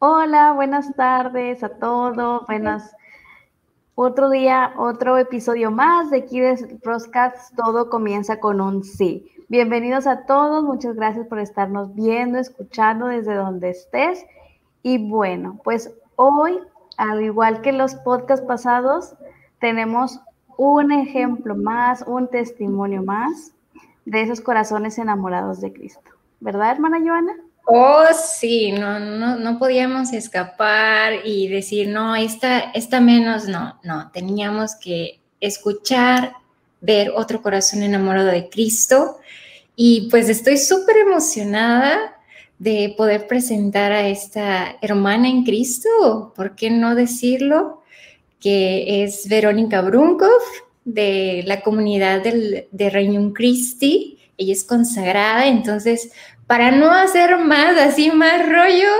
Hola, buenas tardes a todos. Buenas. Otro día, otro episodio más de aquí de. Todo comienza con un sí. Bienvenidos a todos. Muchas gracias por estarnos viendo, escuchando desde donde estés. Y bueno, pues hoy, al igual que los podcasts pasados, tenemos un ejemplo más, un testimonio más de esos corazones enamorados de Cristo. ¿Verdad, hermana Joana? Oh, sí, no, no, no podíamos escapar y decir, no, esta, esta menos, no, no, teníamos que escuchar, ver otro corazón enamorado de Cristo. Y pues estoy súper emocionada de poder presentar a esta hermana en Cristo, ¿por qué no decirlo? Que es Verónica Brunkov de la comunidad del, de Reino Christi. Ella es consagrada, entonces para no hacer más, así más rollo,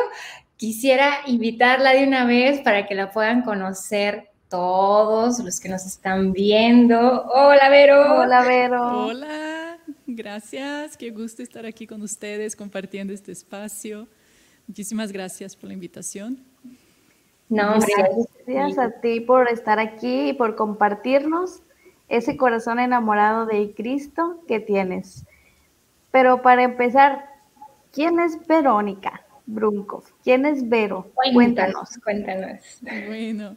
quisiera invitarla de una vez para que la puedan conocer todos los que nos están viendo. Hola, Vero. Hola, Vero. Hola, gracias. Qué gusto estar aquí con ustedes compartiendo este espacio. Muchísimas gracias por la invitación. No, gracias, gracias a ti por estar aquí y por compartirnos ese corazón enamorado de Cristo que tienes. Pero para empezar, ¿Quién es Verónica Brunkov? ¿Quién es Vero? Cuéntanos, cuéntanos. Bueno,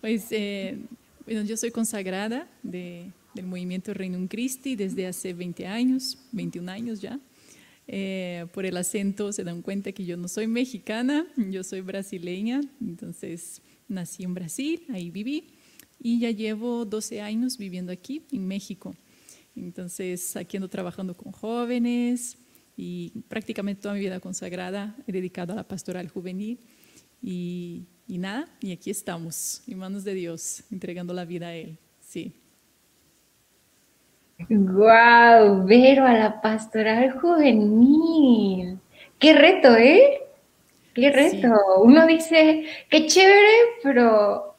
pues eh, bueno, yo soy consagrada de, del movimiento Reino Christi desde hace 20 años, 21 años ya. Eh, por el acento se dan cuenta que yo no soy mexicana, yo soy brasileña, entonces nací en Brasil, ahí viví y ya llevo 12 años viviendo aquí en México. Entonces aquí ando trabajando con jóvenes, y prácticamente toda mi vida consagrada he dedicado a la pastoral juvenil y, y nada, y aquí estamos, en manos de Dios, entregando la vida a Él, sí. ¡Guau! Wow, Vero a la pastoral juvenil. ¡Qué reto, eh! ¡Qué reto! Uno dice, qué chévere, pero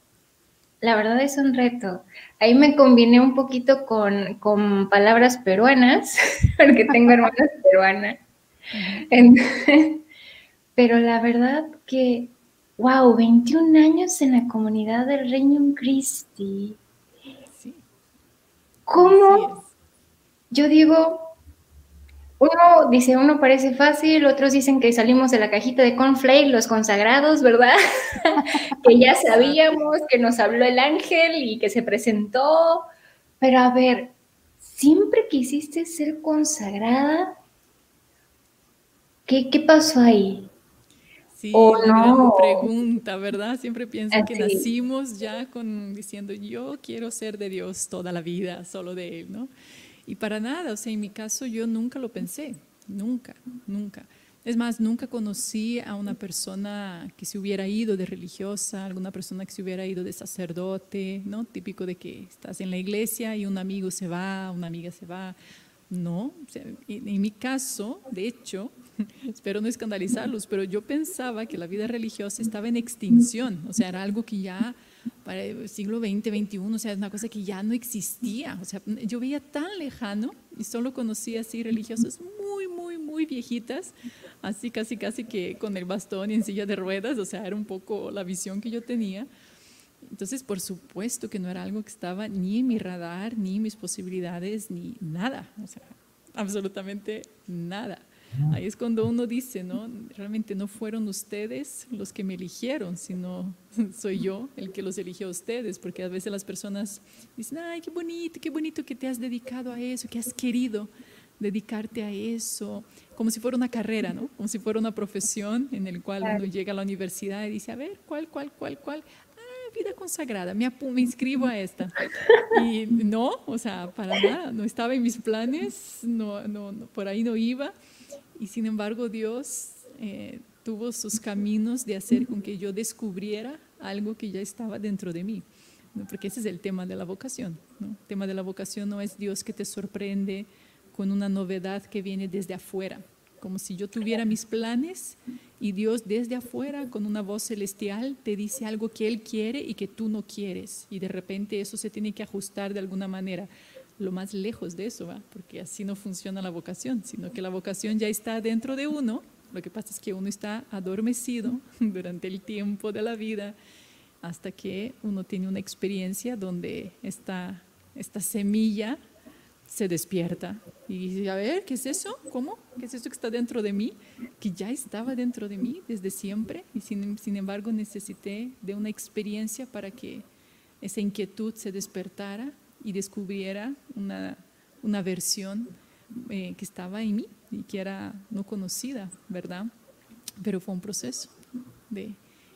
la verdad es un reto. Ahí me combiné un poquito con, con palabras peruanas, porque tengo hermanas peruanas. pero la verdad que, wow, 21 años en la comunidad del Reino Christi. ¿Cómo? Yo digo, uno dice, uno parece fácil, otros dicen que salimos de la cajita de cornflake, los consagrados, ¿verdad? que ya sabíamos que nos habló el ángel y que se presentó. Pero a ver, ¿siempre quisiste ser consagrada? ¿Qué, qué pasó ahí? Sí, ¿O no? pregunta, ¿verdad? Siempre pienso que nacimos ya con diciendo yo quiero ser de Dios toda la vida, solo de Él, ¿no? Y para nada, o sea, en mi caso yo nunca lo pensé, nunca, nunca. Es más, nunca conocí a una persona que se hubiera ido de religiosa, alguna persona que se hubiera ido de sacerdote, ¿no? Típico de que estás en la iglesia y un amigo se va, una amiga se va. No, en mi caso, de hecho, espero no escandalizarlos, pero yo pensaba que la vida religiosa estaba en extinción, o sea, era algo que ya para el siglo XX, XXI, o sea, es una cosa que ya no existía. O sea, yo veía tan lejano y solo conocía así religiosas muy, muy, muy viejitas, así casi, casi que con el bastón y en silla de ruedas, o sea, era un poco la visión que yo tenía. Entonces, por supuesto que no era algo que estaba ni en mi radar, ni en mis posibilidades, ni nada, o sea, absolutamente nada. Ahí es cuando uno dice, ¿no? Realmente no fueron ustedes los que me eligieron, sino soy yo el que los eligió a ustedes, porque a veces las personas dicen, ay, qué bonito, qué bonito que te has dedicado a eso, que has querido dedicarte a eso, como si fuera una carrera, ¿no? Como si fuera una profesión en el cual uno llega a la universidad y dice, a ver, ¿cuál, cuál, cuál, cuál? Ah, vida consagrada, me, me inscribo a esta. Y no, o sea, para nada, no estaba en mis planes, no, no, no por ahí no iba. Y sin embargo Dios eh, tuvo sus caminos de hacer con que yo descubriera algo que ya estaba dentro de mí. Porque ese es el tema de la vocación. El tema de la vocación no es Dios que te sorprende con una novedad que viene desde afuera, como si yo tuviera mis planes y Dios desde afuera con una voz celestial te dice algo que Él quiere y que tú no quieres y de repente eso se tiene que ajustar de alguna manera lo más lejos de eso, ¿va? porque así no funciona la vocación, sino que la vocación ya está dentro de uno, lo que pasa es que uno está adormecido durante el tiempo de la vida hasta que uno tiene una experiencia donde esta, esta semilla se despierta y dice, a ver, ¿qué es eso? ¿Cómo? ¿Qué es eso que está dentro de mí? Que ya estaba dentro de mí desde siempre y sin, sin embargo necesité de una experiencia para que esa inquietud se despertara y descubriera una, una versión eh, que estaba en mí y que era no conocida, ¿verdad? Pero fue un proceso de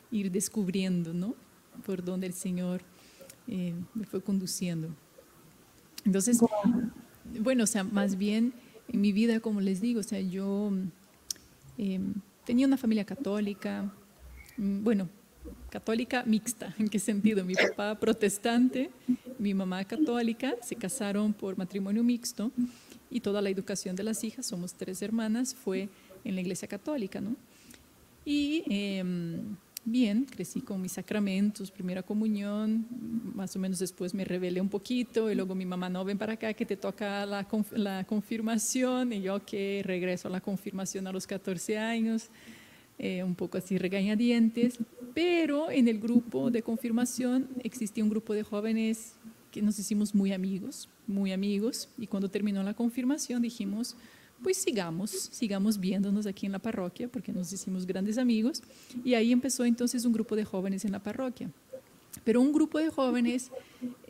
ir descubriendo, ¿no? Por donde el Señor eh, me fue conduciendo. Entonces, bueno, o sea, más bien en mi vida, como les digo, o sea, yo em, tenía una familia católica, mm, bueno, católica mixta. ¿En qué sentido? Mi papá protestante, mi mamá católica, se casaron por matrimonio mixto y toda la educación de las hijas, somos tres hermanas, fue en la iglesia católica, ¿no? Y em, bien, crecí con mis sacramentos, primera comunión, más o menos después me rebelé un poquito y luego mi mamá, no, ven para acá que te toca la, la confirmación y yo que regreso a la confirmación a los 14 años. Eh, un poco así regañadientes, pero en el grupo de confirmación existía un grupo de jóvenes que nos hicimos muy amigos, muy amigos, y cuando terminó la confirmación dijimos, pues sigamos, sigamos viéndonos aquí en la parroquia, porque nos hicimos grandes amigos, y ahí empezó entonces un grupo de jóvenes en la parroquia. Pero un grupo de jóvenes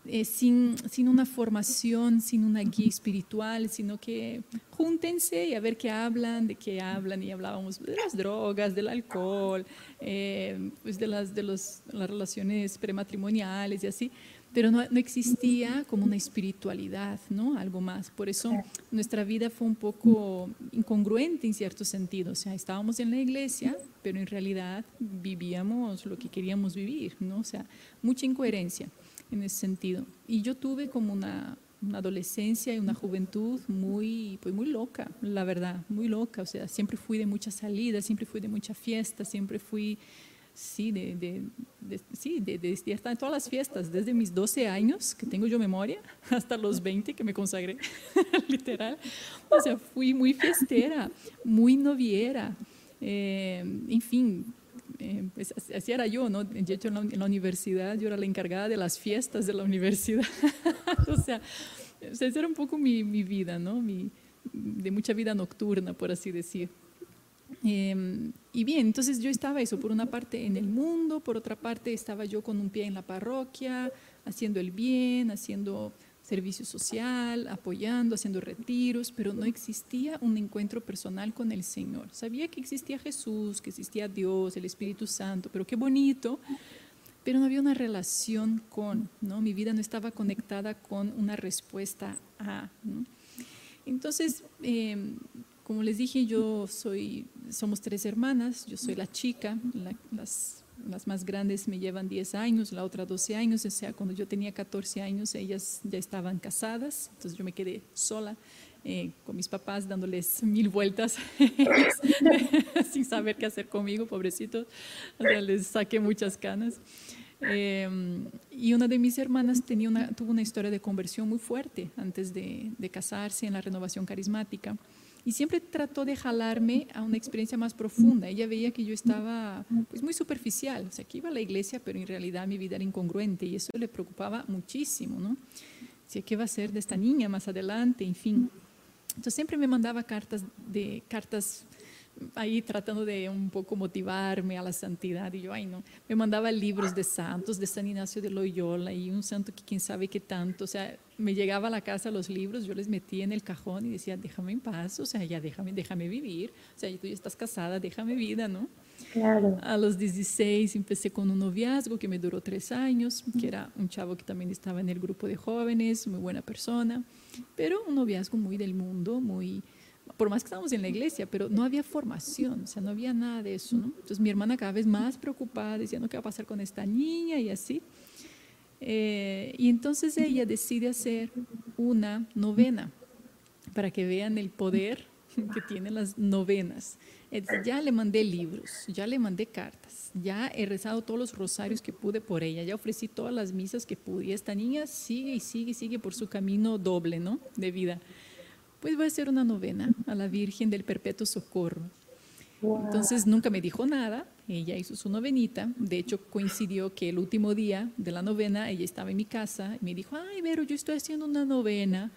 eh, sin, sin, una formación, sin una guía espiritual, sino que júntense y a ver qué hablan, de qué hablan, y hablábamos de las drogas, del alcohol, eh, pues de, las, de los, las relaciones prematrimoniales y así, pero no, no, existía como una espiritualidad, ¿no? Algo más. Por eso nuestra vida fue un poco incongruente en cierto sentido. O sea, estábamos en la iglesia, pero en realidad vivíamos lo que queríamos vivir, ¿no? O sea, mucha incoherencia en ese sentido. Y yo tuve como una, una, adolescencia y una juventud muy, pues muy loca, la verdad, muy loca. O sea, siempre fui de muchas salidas, siempre fui de mucha fiesta, siempre fui, sí, de, de, sí, de, de, estar en todas las fiestas, desde mis 12 años, que tengo yo memoria, hasta los 20 que me consagré, literal. O sea, fui muy fiestera, muy noviera. Eh, en fin, eh, pues así era yo, ¿no? De hecho, en la, universidad yo era la encargada de las fiestas de la universidad. o, sea, esa era un poco mi, vida, ¿no? Mi, de mucha vida nocturna, por así decir. Eh, y bien, entonces yo estaba eso, por una parte en el mundo, por otra parte estaba yo con un pie en la parroquia, haciendo el bien, haciendo servicio social, apoyando, haciendo retiros, pero no existía un encuentro personal con el Señor. Sabía que existía Jesús, que existía Dios, el Espíritu Santo, pero qué bonito, pero no había una relación con, ¿no? Mi vida no estaba conectada con una respuesta a, Entonces, em, como les dije, yo soy, somos tres hermanas, yo soy la chica, las las más grandes me llevan 10 años, la otra 12 años, o sea, cuando yo tenía 14 años ellas ya estaban casadas, entonces yo me quedé sola eh, con mis papás dándoles mil vueltas sin saber qué hacer conmigo, pobrecitos, o sea, les saqué muchas canas. Em, y una de mis hermanas tenía una, tuvo una historia de conversión muy fuerte antes de, de casarse en la renovación carismática y siempre trató de jalarme a una experiencia más profunda. Ella veía que yo estaba pues, muy superficial, o sea, que iba a la iglesia, pero en realidad mi vida era incongruente y eso le preocupaba muchísimo, ¿no? Decía, ¿qué va a ser de esta niña más adelante? En fin. Entonces siempre me mandaba cartas, de, cartas ahí tratando de un poco motivarme a la santidad y yo, ay no, me mandaba libros de santos, de San Ignacio de Loyola y un santo que quién sabe qué tanto, o sea, me llegaba a la casa los libros, yo les metía en el cajón y decía, déjame en paz, o sea, ya déjame, déjame vivir, o sea, tú ya estás casada, déjame vida, ¿no? Claro. A los 16 empecé con un noviazgo que me duró tres años, que era un chavo que también estaba en el grupo de jóvenes, muy buena persona, pero un noviazgo muy del mundo, muy por más que estábamos en la iglesia, pero no había formación, o sea, no había nada de eso, ¿no? Entonces mi hermana cada vez más preocupada, diciendo qué va a pasar con esta niña y así. Eh, y entonces ella decide hacer una novena para que vean el poder que tiene las novenas. Ya le mandé libros, ya le mandé cartas, ya he rezado todos los rosarios que pude por ella, ya ofrecí todas las misas que pude. Y esta niña sigue y sigue y sigue por su camino doble, ¿no? De vida. Pues voy a hacer una novena a la Virgen del Perpetuo Socorro. Entonces nunca me dijo nada, ella hizo su novenita, de hecho coincidió que el último día de la novena ella estaba en mi casa y me dijo, ay, Vero, yo estoy haciendo una novena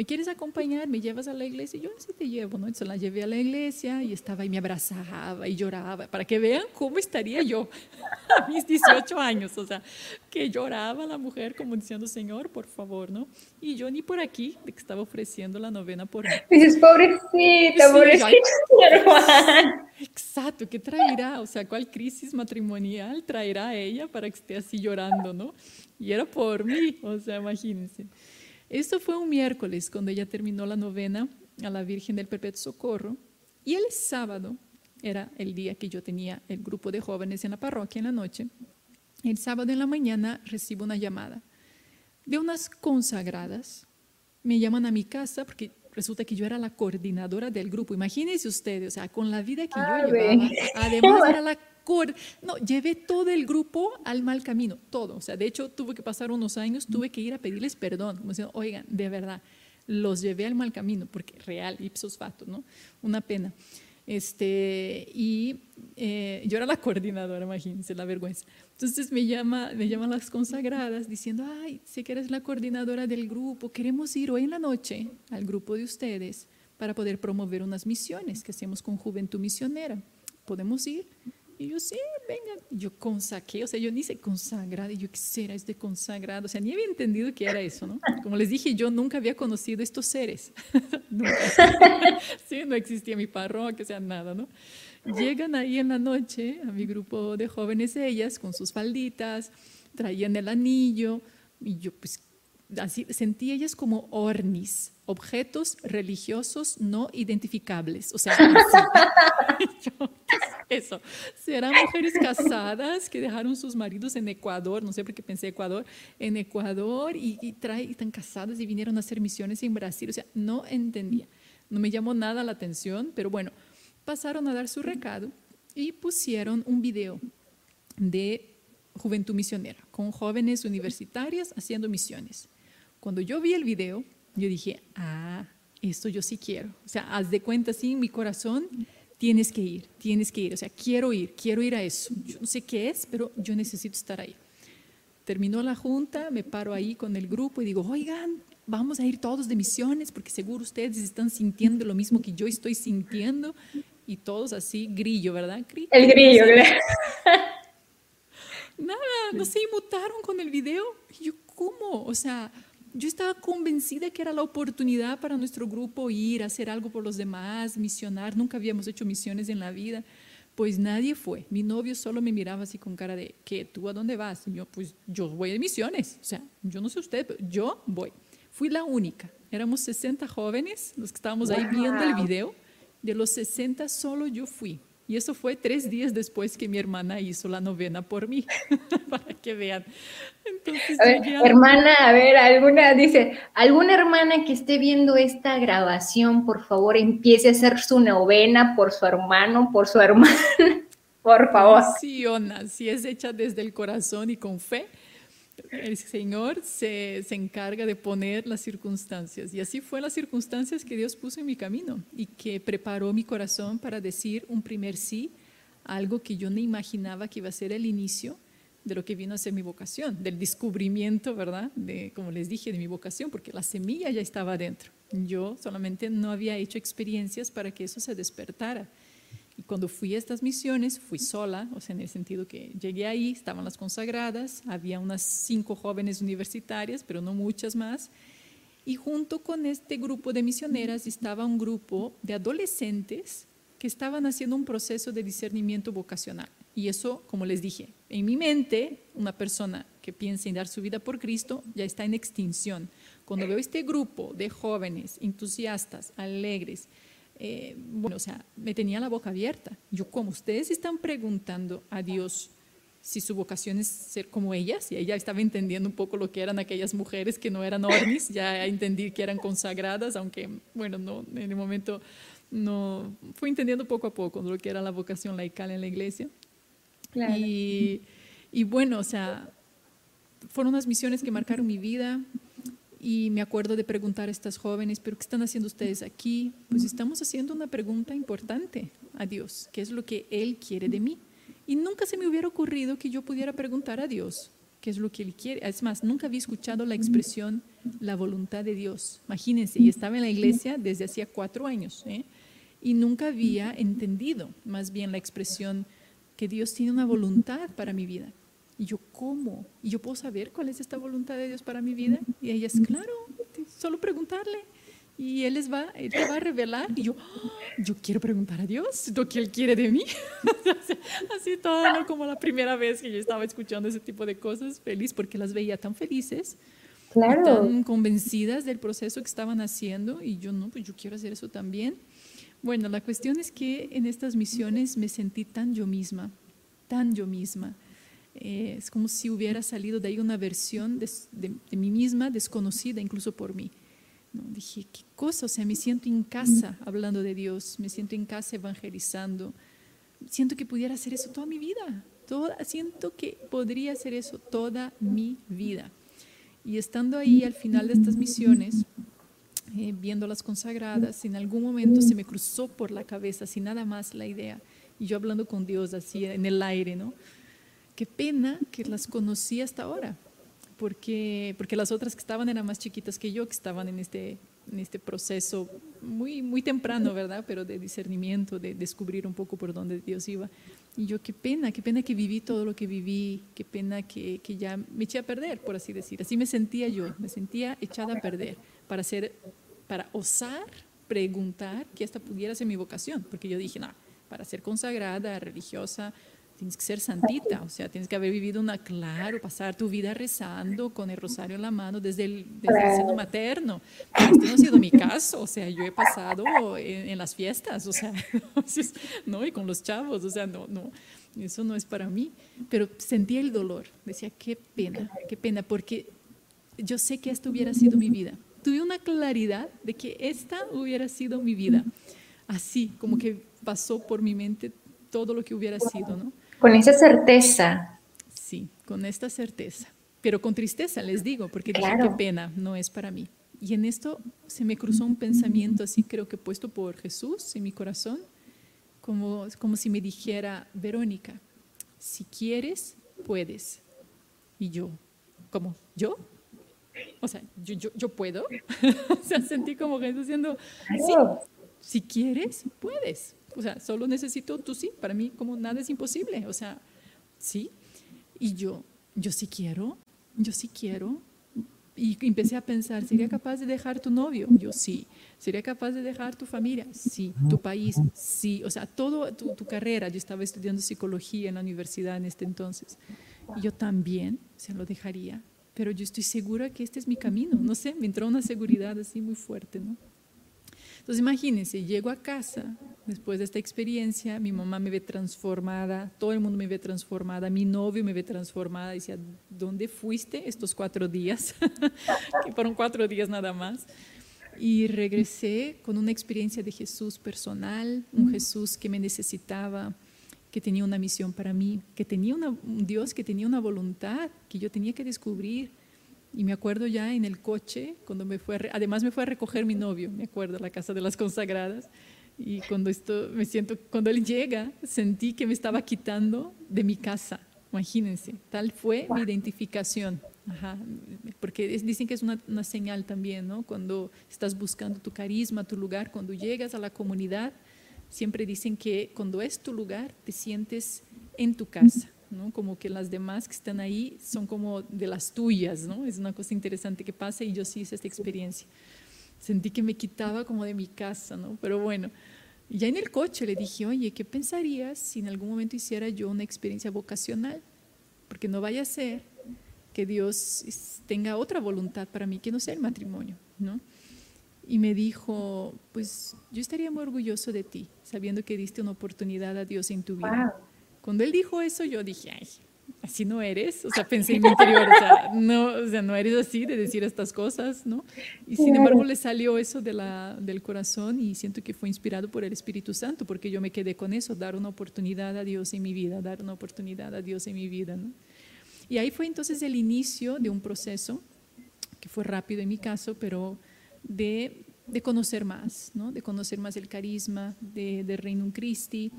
¿me quieres acompañar? ¿Me llevas a la iglesia? Y yo sí te llevo, ¿no? Entonces la llevé a la iglesia y estaba y me abrazaba y lloraba, para que vean cómo estaría yo a mis 18 años, o sea, que lloraba la mujer como diciendo, Señor, por favor, ¿no? Y yo ni por aquí, de que estaba ofreciendo la novena por mí. Dices, pobrecita, pobrecita, Exacto, ¿qué traerá? O sea, ¿cuál crisis matrimonial traerá ella para que esté así llorando, no? Y era por mí, o sea, imagínense. Esto fue un miércoles cuando ella terminó la novena a la Virgen del Perpetuo Socorro y el sábado era el día que yo tenía el grupo de jóvenes en la parroquia en la noche. El sábado en la mañana recibo una llamada de unas consagradas. Me llaman a mi casa porque resulta que yo era la coordinadora del grupo. Imagínense ustedes, o sea, con la vida que yo llevaba, además era la no, llevé todo el grupo al mal camino, todo. O sea, de hecho, tuve que pasar unos años, tuve que ir a pedirles perdón, como diciendo, oigan, de verdad, los llevé al mal camino, porque real, ipsos facto, ¿no? Una pena. Este, y eh, yo era la coordinadora, imagínense la vergüenza. Entonces me, llama, me llaman las consagradas diciendo, ay, sé que eres la coordinadora del grupo, queremos ir hoy en la noche al grupo de ustedes para poder promover unas misiones que hacemos con Juventud Misionera. ¿Podemos ir? Y yo, sí, venga. Yo consaqué, o sea, yo ni sé consagrada. Y yo, ¿qué será este consagrado? O sea, ni había entendido qué era eso, ¿no? Como les dije, yo nunca había conocido estos seres. sí, no existía mi parroquia, o sea, nada, ¿no? Llegan ahí en la noche a mi grupo de jóvenes ellas con sus falditas, traían el anillo. Y yo, pues, así sentí ellas como ornis, objetos religiosos no identificables. O sea, eso. Serán mujeres casadas que dejaron sus maridos en Ecuador, no sé por qué pensé Ecuador, en Ecuador y, y, están casadas y vinieron a hacer misiones en Brasil. O sea, no entendía. No me llamó nada la atención, pero bueno, pasaron a dar su recado y pusieron un video de Juventud Misionera con jóvenes universitarias haciendo misiones. Cuando yo vi el video, yo dije, ah, esto yo sí quiero. O sea, haz de cuenta, así en mi corazón, tienes que ir, tienes que ir. O sea, quiero ir, quiero ir a eso. Yo no sé qué es, pero yo necesito estar ahí. Terminó la junta, me paro ahí con el grupo y digo, oigan, vamos a ir todos de misiones porque seguro ustedes están sintiendo lo mismo que yo estoy sintiendo. Y todos así, grillo, ¿verdad? el grillo, Nada, no se inmutaron con el video. Y yo, ¿cómo? O sea, yo estaba convencida que era la oportunidad para nuestro grupo ir, a hacer algo por los demás, misionar. Nunca habíamos hecho misiones en la vida. Pues nadie fue. Mi novio solo me miraba así con cara de, ¿qué? ¿Tú a dónde vas? Y yo, pues yo voy de misiones. O sea, yo no sé usted, pero yo voy. Fui la única. Éramos 60 jóvenes los que estábamos ahí viendo el video. De los 60 solo yo fui. Y eso fue tres días después que mi hermana hizo la novena por mí, para que vean. Entonces, Hermana, a ver, alguna, dice, alguna hermana que esté viendo esta grabación, por favor, empiece a hacer su novena por su hermano, por su hermana, por favor. Sí, Ona, si es hecha desde el corazón y con fe, el Señor se, se, encarga de poner las circunstancias. Y así fue las circunstancias que Dios puso en mi camino y que preparó mi corazón para decir un primer sí, algo que yo no imaginaba que iba a ser el inicio de lo que vino a ser mi vocación, del descubrimiento, ¿verdad? De, como les dije, de mi vocación, porque la semilla ya estaba dentro. Yo solamente no había hecho experiencias para que eso se despertara. Y cuando fui a estas misiones, fui sola, o sea, en el sentido que llegué ahí, estaban las consagradas, había unas cinco jóvenes universitarias, pero no muchas más. Y junto con este grupo de misioneras estaba un grupo de adolescentes que estaban haciendo un proceso de discernimiento vocacional. Y eso, como les dije, en mi mente, una persona que piensa en dar su vida por Cristo ya está en extinción. Cuando veo este grupo de jóvenes entusiastas, alegres, eh, bueno, o sea, me tenía la boca abierta. Yo, como ustedes están preguntando a Dios si su vocación es ser como ellas, y ella estaba entendiendo un poco lo que eran aquellas mujeres que no eran ornis, ya entendí que eran consagradas, aunque, bueno, no, en el momento no, fui entendiendo poco a poco lo que era la vocación laical en la iglesia. Y, y bueno, o sea, fueron unas misiones que marcaron mi vida y me acuerdo de preguntar a estas jóvenes, pero ¿qué están haciendo ustedes aquí? Pues estamos haciendo una pregunta importante a Dios, ¿qué es lo que Él quiere de mí? Y nunca se me hubiera ocurrido que yo pudiera preguntar a Dios qué es lo que Él quiere. Es más, nunca había escuchado la expresión la voluntad de Dios. Imagínense, y estaba en la iglesia desde hacía cuatro años ¿eh? y nunca había entendido más bien la expresión que Dios tiene una voluntad para mi vida. Y yo, ¿cómo? ¿Y yo puedo saber cuál es esta voluntad de Dios para mi vida? Y ellas, claro, solo preguntarle. Y Él les va, él te va a revelar. Y yo, ¡Ah! yo quiero preguntar a Dios lo que Él quiere de mí. Así todo, ¿no? como la primera vez que yo estaba escuchando ese tipo de cosas, feliz, porque las veía tan felices, claro. tan convencidas del proceso que estaban haciendo. Y yo, no, pues yo quiero hacer eso también. Bueno, la cuestión es que en estas misiones me sentí tan yo misma, tan yo misma eh, es como si hubiera salido de ahí una versión de, mí misma desconocida incluso por mí. ¿no? Dije, qué cosa, o sea, me siento en casa hablando de Dios, me siento en casa evangelizando, siento que pudiera hacer eso toda mi vida, toda, siento que podría hacer eso toda mi vida. Y estando ahí al final de estas misiones, eh, viendo las consagradas, en algún momento se me cruzó por la cabeza, sin nada más, la idea, y yo hablando con Dios así en el aire, ¿no? Qué pena que las conocí hasta ahora, porque, porque las otras que estaban eran más chiquitas que yo, que estaban en este, en este proceso muy, muy temprano, ¿verdad? Pero de discernimiento, de descubrir un poco por dónde Dios iba. Y yo, qué pena, qué pena que viví todo lo que viví, qué pena que, que ya me eché a perder, por así decir. Así me sentía yo, me sentía echada a perder para, hacer, para osar preguntar que esta pudiera ser mi vocación, porque yo dije, no, para ser consagrada, religiosa, tienes que ser santita, o sea, tienes que haber vivido una, claro, pasar tu vida rezando con el rosario en la mano desde el, desde seno materno. Pero este no ha sido mi caso, o sea, yo he pasado en, las fiestas, o sea, no, y con los chavos, o sea, no, no, eso no es para mí. Pero sentía el dolor, decía, qué pena, qué pena, porque yo sé que esto hubiera sido mi vida. Tuve una claridad de que esta hubiera sido mi vida. Así, como que pasó por mi mente todo lo que hubiera sido, ¿no? Con esa certeza. Sí, con esta certeza. Pero con tristeza les digo, porque dije, qué pena, no es para mí. Y en esto se me cruzó un pensamiento así, creo que puesto por Jesús en mi corazón, como, como si me dijera, Verónica, si quieres, puedes. Y yo, ¿cómo? ¿Yo? O sea, yo, yo, yo puedo. o sea, sentí como Jesús diciendo, sí, si quieres, puedes. O sea, solo necesito tú sí. Para mí, como nada es imposible. O sea, sí. Y yo, yo sí quiero, yo sí quiero. Y empecé a pensar, ¿sería capaz de dejar tu novio? Yo sí. ¿Sería capaz de dejar tu familia? Sí. ¿Tu país? Sí. O sea, toda tu, tu, carrera. Yo estaba estudiando psicología en la universidad en este entonces. Y yo también se lo dejaría. Pero yo estoy segura que este es mi camino. No sé, me entró una seguridad así muy fuerte, ¿no? Entonces imagínense, llego a casa después de esta experiencia, mi mamá me ve transformada, todo el mundo me ve transformada, mi novio me ve transformada, decía, ¿dónde fuiste estos cuatro días? que fueron cuatro días nada más. Y regresé con una experiencia de Jesús personal, un Jesús que me necesitaba, que tenía una misión para mí, que tenía una, un Dios que tenía una voluntad que yo tenía que descubrir y me acuerdo ya en el coche, cuando me fue, además me fue a recoger mi novio, me acuerdo, a la casa de las consagradas. Y cuando esto, me siento, cuando él llega, sentí que me estaba quitando de mi casa. Imagínense, tal fue mi identificación. Ajá, porque dicen que es una, una, señal también, ¿no? Cuando estás buscando tu carisma, tu lugar, cuando llegas a la comunidad, siempre dicen que cuando es tu lugar, te sientes en tu casa. Como que las demás que están ahí son como de las tuyas, ¿no? Es una cosa interesante que pasa y yo sí hice esta experiencia. Sentí que me quitaba como de mi casa, ¿no? Pero bueno, ya en el coche le dije, oye, ¿qué pensarías si en algún momento hiciera yo una experiencia vocacional? Porque no vaya a ser que Dios tenga otra voluntad para mí que no sea el matrimonio, ¿no? Y me dijo, pues yo estaría muy orgulloso de ti, sabiendo que diste una oportunidad a Dios en tu vida. Cuando él dijo eso, yo dije, ay, así no eres, o sea, pensé en mi interior, o sea, no, o sea, no eres así de decir estas cosas, ¿no? Y sin embargo le salió eso de la, del corazón y siento que fue inspirado por el Espíritu Santo, porque yo me quedé con eso, dar una oportunidad a Dios en mi vida, dar una oportunidad a Dios en mi vida, ¿no? Y ahí fue entonces el inicio de un proceso, que fue rápido en mi caso, pero de, de conocer más, ¿no? De conocer más el carisma de, de Reino Christi,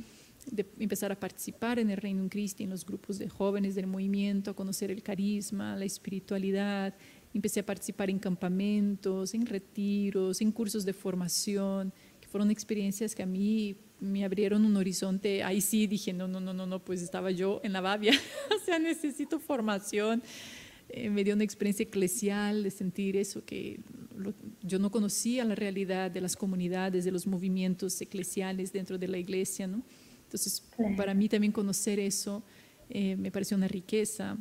de empezar a participar en el Reino Cristo, en los grupos de jóvenes del movimiento, a conocer el carisma, la espiritualidad. Empecé a participar en campamentos, en retiros, en cursos de formación, que fueron experiencias que a mí me abrieron un horizonte. Ahí sí dije, no, no, no, no, no pues estaba yo en la Babia, o sea, necesito formación. Eh, me dio una experiencia eclesial de sentir eso, que yo no conocía la realidad de las comunidades, de los movimientos eclesiales dentro de la iglesia, ¿no? Entonces, para mí también conocer eso eh, me pareció una riqueza.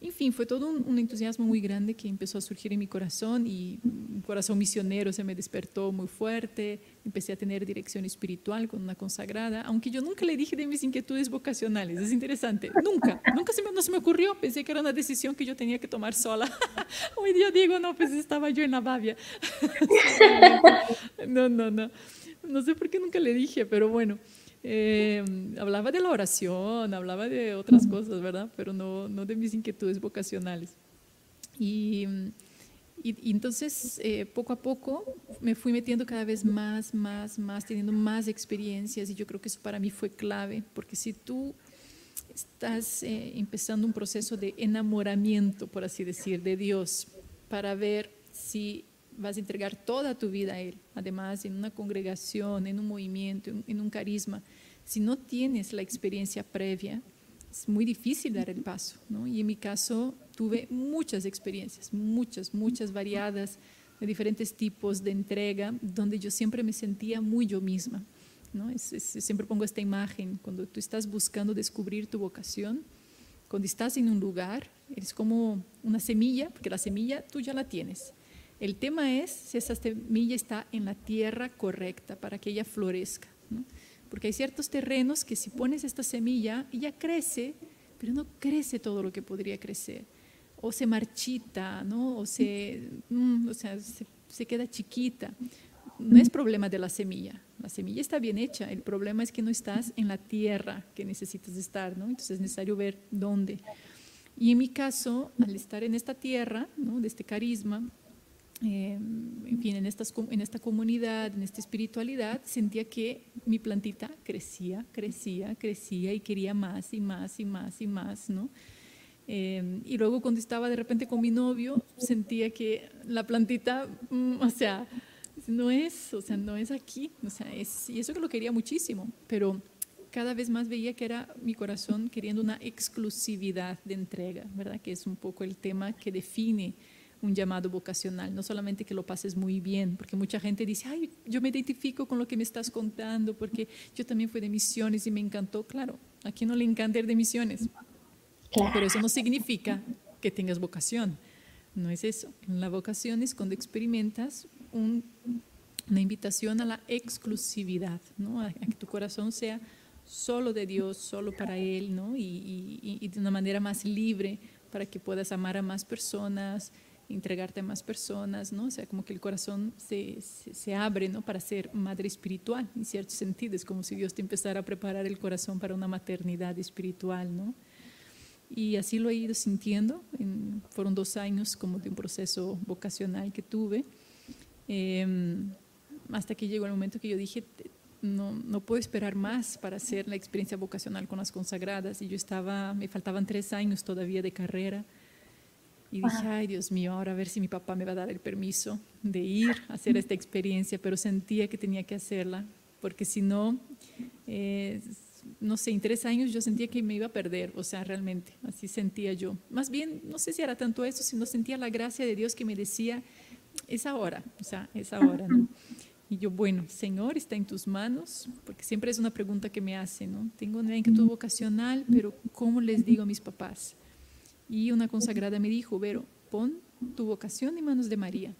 En fin, fue todo un, entusiasmo muy grande que empezó a surgir en mi corazón y un corazón misionero se me despertó muy fuerte. Empecé a tener dirección espiritual con una consagrada, aunque yo nunca le dije de mis inquietudes vocacionales. Es interesante, nunca, nunca se me, no se me ocurrió. Pensé que era una decisión que yo tenía que tomar sola. Hoy día digo, no, pues estaba yo en la babia. no, no, no. No sé por qué nunca le dije, pero bueno. Eh, hablaba de la oración, hablaba de otras cosas, ¿verdad? Pero no, no de mis inquietudes vocacionales. Y, y, entonces, eh, poco a poco, me fui metiendo cada vez más, más, más, teniendo más experiencias y yo creo que eso para mí fue clave, porque si tú estás eh, empezando un proceso de enamoramiento, por así decir, de Dios, para ver si vas a entregar toda tu vida a Él. Además, en una congregación, en un movimiento, en un carisma, si no tienes la experiencia previa, es muy difícil dar el paso. ¿no? Y en mi caso tuve muchas experiencias, muchas, muchas variadas, de diferentes tipos de entrega, donde yo siempre me sentía muy yo misma. ¿no? siempre pongo esta imagen, cuando tú estás buscando descubrir tu vocación, cuando estás en un lugar, eres como una semilla, porque la semilla tú ya la tienes el tema es si esa semilla está en la tierra correcta para que ella florezca. Porque hay ciertos terrenos que si pones esta semilla, ella crece, pero no crece todo lo que podría crecer. O se marchita, ¿no? o, se, mm, o sea, se, queda chiquita. No es problema de la semilla. La semilla está bien hecha. El problema es que no estás en la tierra que necesitas estar. ¿no? Entonces es necesario ver dónde. Y en mi caso, al estar en esta tierra, ¿no? de este carisma, eh, en fin, en, estas, en esta comunidad, en esta espiritualidad, sentía que mi plantita crecía, crecía, crecía y quería más y más y más y más, ¿no? Eh, y luego cuando estaba de repente con mi novio, sentía que la plantita, mm, o sea, no es, o sea, no es aquí, o sea, es, y eso que lo quería muchísimo, pero cada vez más veía que era mi corazón queriendo una exclusividad de entrega, ¿verdad? Que es un poco el tema que define un llamado vocacional, no solamente que lo pases muy bien, porque mucha gente dice, ay, yo me identifico con lo que me estás contando, porque yo también fui de misiones y me encantó. Claro, a quien no le encanta ir de misiones, pero eso no significa que tengas vocación, no es eso. La vocación es cuando experimentas una invitación a la exclusividad, ¿no? a, que tu corazón sea solo de Dios, solo para Él, ¿no? y, y de una manera más libre para que puedas amar a más personas, entregarte a más personas, ¿no? O sea, como que el corazón se, se, abre, ¿no? Para ser madre espiritual, en cierto sentido. Es como si Dios te empezara a preparar el corazón para una maternidad espiritual, ¿no? Y así lo he ido sintiendo. fueron dos años como de un proceso vocacional que tuve. Em, hasta que llegó el momento que yo dije, no, no, puedo esperar más para hacer la experiencia vocacional con las consagradas. Y yo estaba, me faltaban tres años todavía de carrera y dije, ay Dios mío, ahora a ver si mi papá me va a dar el permiso de ir a hacer esta experiencia, pero sentía que tenía que hacerla, porque si no, eh, no sé, en tres años yo sentía que me iba a perder, o sea, realmente, así sentía yo. Más bien, no sé si era tanto eso, sino sentía la gracia de Dios que me decía, es ahora, o sea, es ahora, ¿no? Y yo, bueno, Señor, está en tus manos, porque siempre es una pregunta que me hacen, ¿no? Tengo una inquietud vocacional, pero ¿cómo les digo a mis papás? Y una consagrada me dijo, Vero, pon tu vocación en manos de María,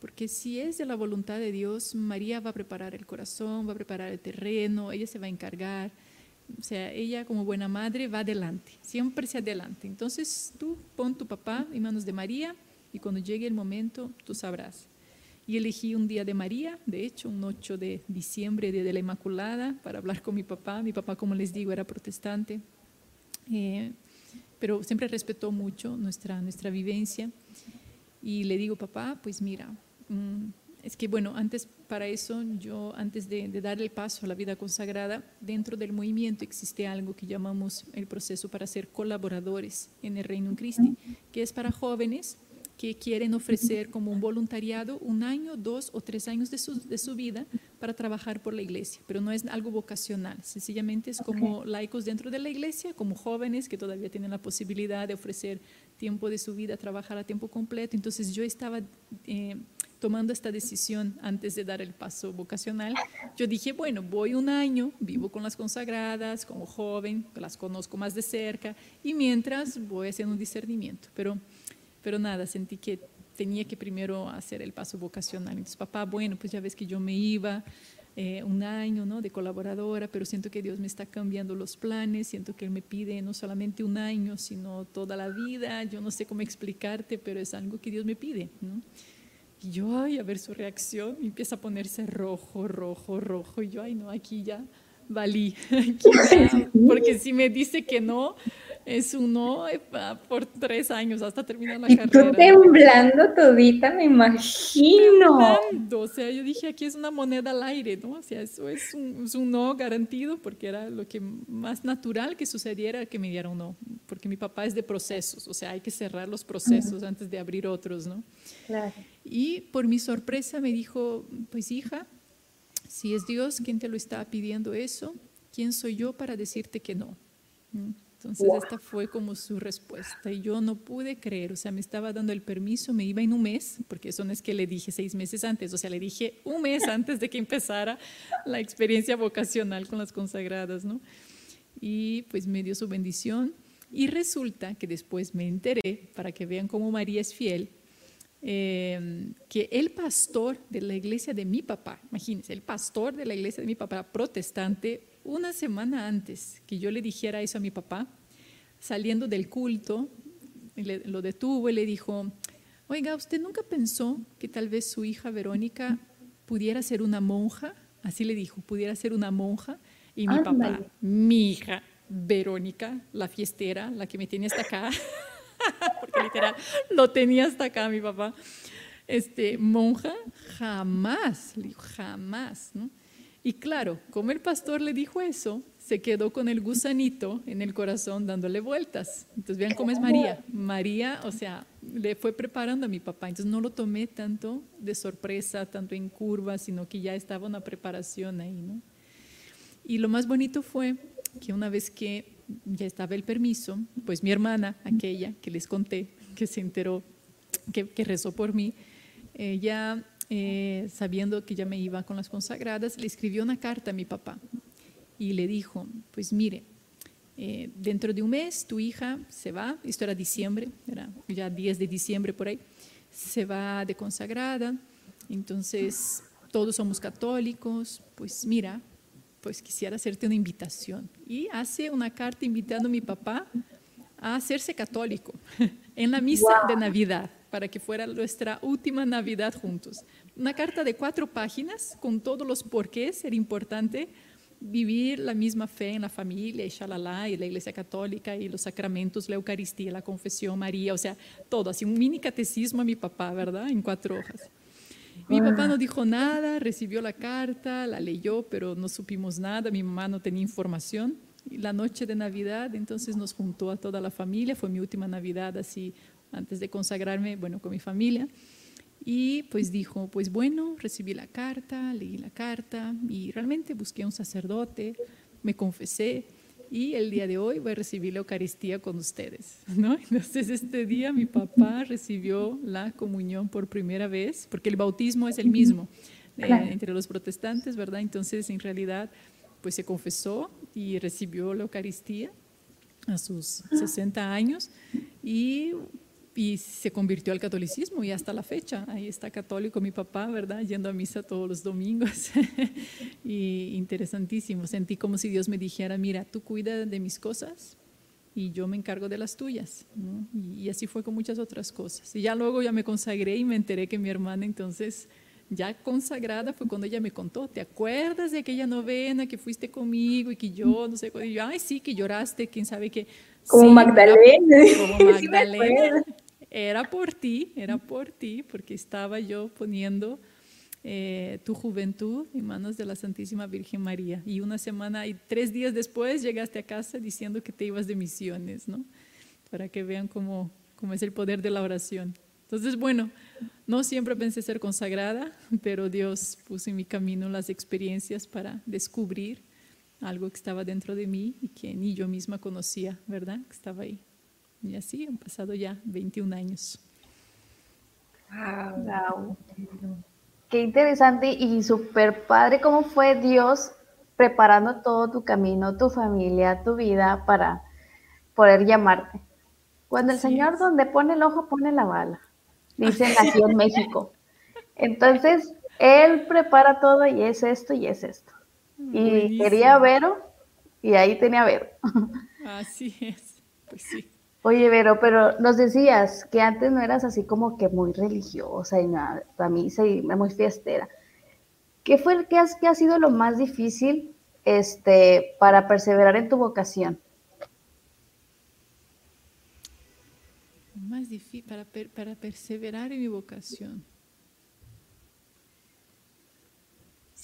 porque si es de la voluntad de Dios, María va a preparar el corazón, va a preparar el terreno, ella se va a encargar. o sea, ella como buena madre va adelante, siempre se adelante. Entonces tú pon tu papá en manos de María y cuando llegue el momento tú sabrás. Y elegí un día de María, de hecho, un 8 de diciembre, día de la Inmaculada, para hablar con mi papá. Mi papá, como les digo, era protestante, eh, pero siempre respetó mucho nuestra, nuestra vivencia. Y le digo, papá, pues mira, mm, es que bueno, antes para eso, yo antes de, de, dar el paso a la vida consagrada, dentro del movimiento existe algo que llamamos el proceso para ser colaboradores en el Reino Christi, que es para jóvenes que quieren ofrecer como un voluntariado un año, dos o tres años de su, de su vida para trabajar por la iglesia, pero no es algo vocacional, sencillamente es como laicos dentro de la iglesia, como jóvenes que todavía tienen la posibilidad de ofrecer tiempo de su vida a trabajar a tiempo completo. Entonces yo estaba eh, tomando esta decisión antes de dar el paso vocacional. Yo dije, bueno, voy un año, vivo con las consagradas como joven, las conozco más de cerca y mientras voy haciendo un discernimiento, pero pero nada, sentí que tenía que primero hacer el paso vocacional. Entonces, papá, bueno, pues ya ves que yo me iba eh, un año ¿no? de colaboradora, pero siento que Dios me está cambiando los planes, siento que Él me pide no solamente un año, sino toda la vida. Yo no sé cómo explicarte, pero es algo que Dios me pide. ¿no? Y yo, ay, a ver su reacción, y empieza a ponerse rojo, rojo, rojo. Y yo, ay, no, aquí ya valí. porque si me dice que no, es uno por tres años hasta terminar la carrera. Tú temblando todita, me imagino. O sea, yo dije, aquí es una moneda al aire, ¿no? O sea, eso es un, es un no garantido porque era lo que más natural que sucediera que me dieran un no. Porque mi papá es de procesos, o sea, hay que cerrar los procesos antes de abrir otros, ¿no? Claro. Y por mi sorpresa me dijo, pues hija, si es Dios quien te lo está pidiendo eso, ¿quién soy yo para decirte que no? ¿Mm? Entonces esta fue como su respuesta y yo no pude creer, o sea, me estaba dando el permiso, me iba en un mes, porque eso no es que le dije seis meses antes, o sea, le dije un mes antes de que empezara la experiencia vocacional con las consagradas, ¿no? Y pues me dio su bendición y resulta que después me enteré, para que vean cómo María es fiel, eh, que el pastor de la iglesia de mi papá, imagínense, el pastor de la iglesia de mi papá protestante una semana antes que yo le dijera eso a mi papá, saliendo del culto, lo detuvo y le dijo, oiga, ¿usted nunca pensó que tal vez su hija Verónica pudiera ser una monja? Así le dijo, pudiera ser una monja. Y mi papá, mi hija Verónica, la fiestera, la que me tiene hasta acá, porque literal lo tenía hasta acá mi papá, este, monja, jamás, le dijo, jamás, ¿no? Y claro, como el pastor le dijo eso, se quedó con el gusanito en el corazón dándole vueltas. Entonces vean cómo es María. María, o sea, le fue preparando a mi papá. Entonces no lo tomé tanto de sorpresa, tanto en curva, sino que ya estaba una preparación ahí, ¿no? Y lo más bonito fue que una vez que ya estaba el permiso, pues mi hermana, aquella que les conté, que se enteró, que, que rezó por mí, ella eh, sabiendo que ya me iba con las consagradas, le escribió una carta a mi papá y le dijo, pues mire, eh, dentro de un mes tu hija se va, esto era diciembre, era ya 10 de diciembre por ahí, se va de consagrada, entonces todos somos católicos, pues mira, pues quisiera hacerte una invitación. Y hace una carta invitando a mi papá a hacerse católico en la misa de Navidad para que fuera nuestra última Navidad juntos. Una carta de cuatro páginas con todos los porqués era importante vivir la misma fe en la familia y shalala, y la iglesia católica y los sacramentos, la Eucaristía, la confesión, María, o sea, todo, así un mini catecismo a mi papá, ¿verdad? En cuatro hojas. Mi papá no dijo nada, recibió la carta, la leyó, pero no supimos nada, mi mamá no tenía información. Y la noche de Navidad, entonces nos juntó a toda la familia, fue mi última Navidad así antes de consagrarme, bueno, con mi familia. Y pues dijo, pues bueno, recibí la carta, leí la carta y realmente busqué un sacerdote, me confesé y el día de hoy voy a recibir la Eucaristía con ustedes, ¿no? Entonces este día mi papá recibió la comunión por primera vez, porque el bautismo es el mismo eh, entre los protestantes, ¿verdad? Entonces en realidad pues se confesó y recibió la Eucaristía a sus 60 años y y se convirtió al catolicismo y hasta la fecha, ahí está católico mi papá, ¿verdad? Yendo a misa todos los domingos. y interesantísimo, sentí como si Dios me dijera, mira, tú cuida de mis cosas y yo me encargo de las tuyas. Y, así fue con muchas otras cosas. Y ya luego ya me consagré y me enteré que mi hermana entonces ya consagrada fue cuando ella me contó, ¿te acuerdas de aquella novena que fuiste conmigo y que yo, no sé, y yo, ay, sí, que lloraste, quién sabe qué. Como Magdalena. Como Magdalena era por ti, era por ti, porque estaba yo poniendo eh, tu juventud en manos de la Santísima Virgen María. Y una semana y tres días después llegaste a casa diciendo que te ibas de misiones, ¿no? Para que vean cómo, cómo es el poder de la oración. Entonces, bueno, no siempre pensé ser consagrada, pero Dios puso en mi camino las experiencias para descubrir algo que estaba dentro de mí y que ni yo misma conocía, ¿verdad? Que estaba ahí. Y así han pasado ya 21 años. Wow. Qué interesante y súper padre cómo fue Dios preparando todo tu camino, tu familia, tu vida para poder llamarte. Cuando el Señor donde pone el ojo pone la bala, dicen aquí en México. Entonces, Él prepara todo y es esto y es esto. Y quería Vero y ahí tenía Vero. Así es, pues sí. Oye, Vero, pero nos decías que antes no eras así como que muy religiosa y nada, para mí y muy fiestera. ¿Qué fue qué, has, ha sido lo más difícil este, para perseverar en tu vocación? Más difícil para perseverar en mi vocación.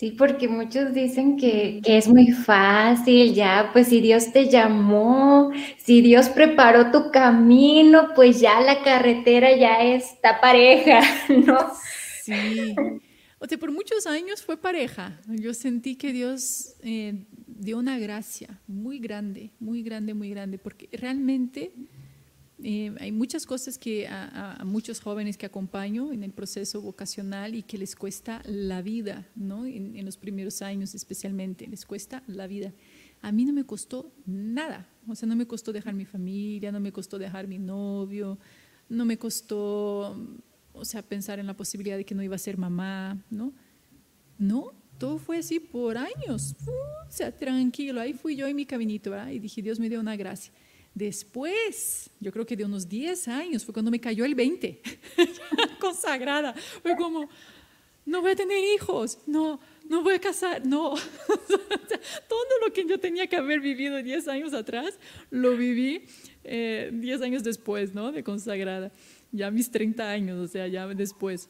Sí, porque muchos dicen que, es muy fácil, ya, pues si Dios te llamó, si Dios preparó tu camino, pues ya la carretera ya está pareja, ¿no? Sí. O sea, por muchos años fue pareja. Yo sentí que Dios eh, dio una gracia muy grande, muy grande, muy grande, porque realmente eh, hay muchas cosas que a, muchos jóvenes que acompaño en el proceso vocacional y que les cuesta la vida, ¿no? En, los primeros años especialmente, les cuesta la vida. A mí no me costó nada, o sea, no me costó dejar mi familia, no me costó dejar mi novio, no me costó, o sea, pensar en la posibilidad de que no iba a ser mamá, ¿no? No, todo fue así por años, o sea, tranquilo, ahí fui yo en mi caminito, ¿verdad? Y dije, Dios me dio una gracia. Después, yo creo que de unos 10 años, fue cuando me cayó el 20, consagrada. Fue como, no voy a tener hijos, no, no voy a casar, no. Todo lo que yo tenía que haber vivido 10 años atrás, lo viví 10 eh, años después, ¿no? De consagrada. Ya mis 30 años, o sea, ya después.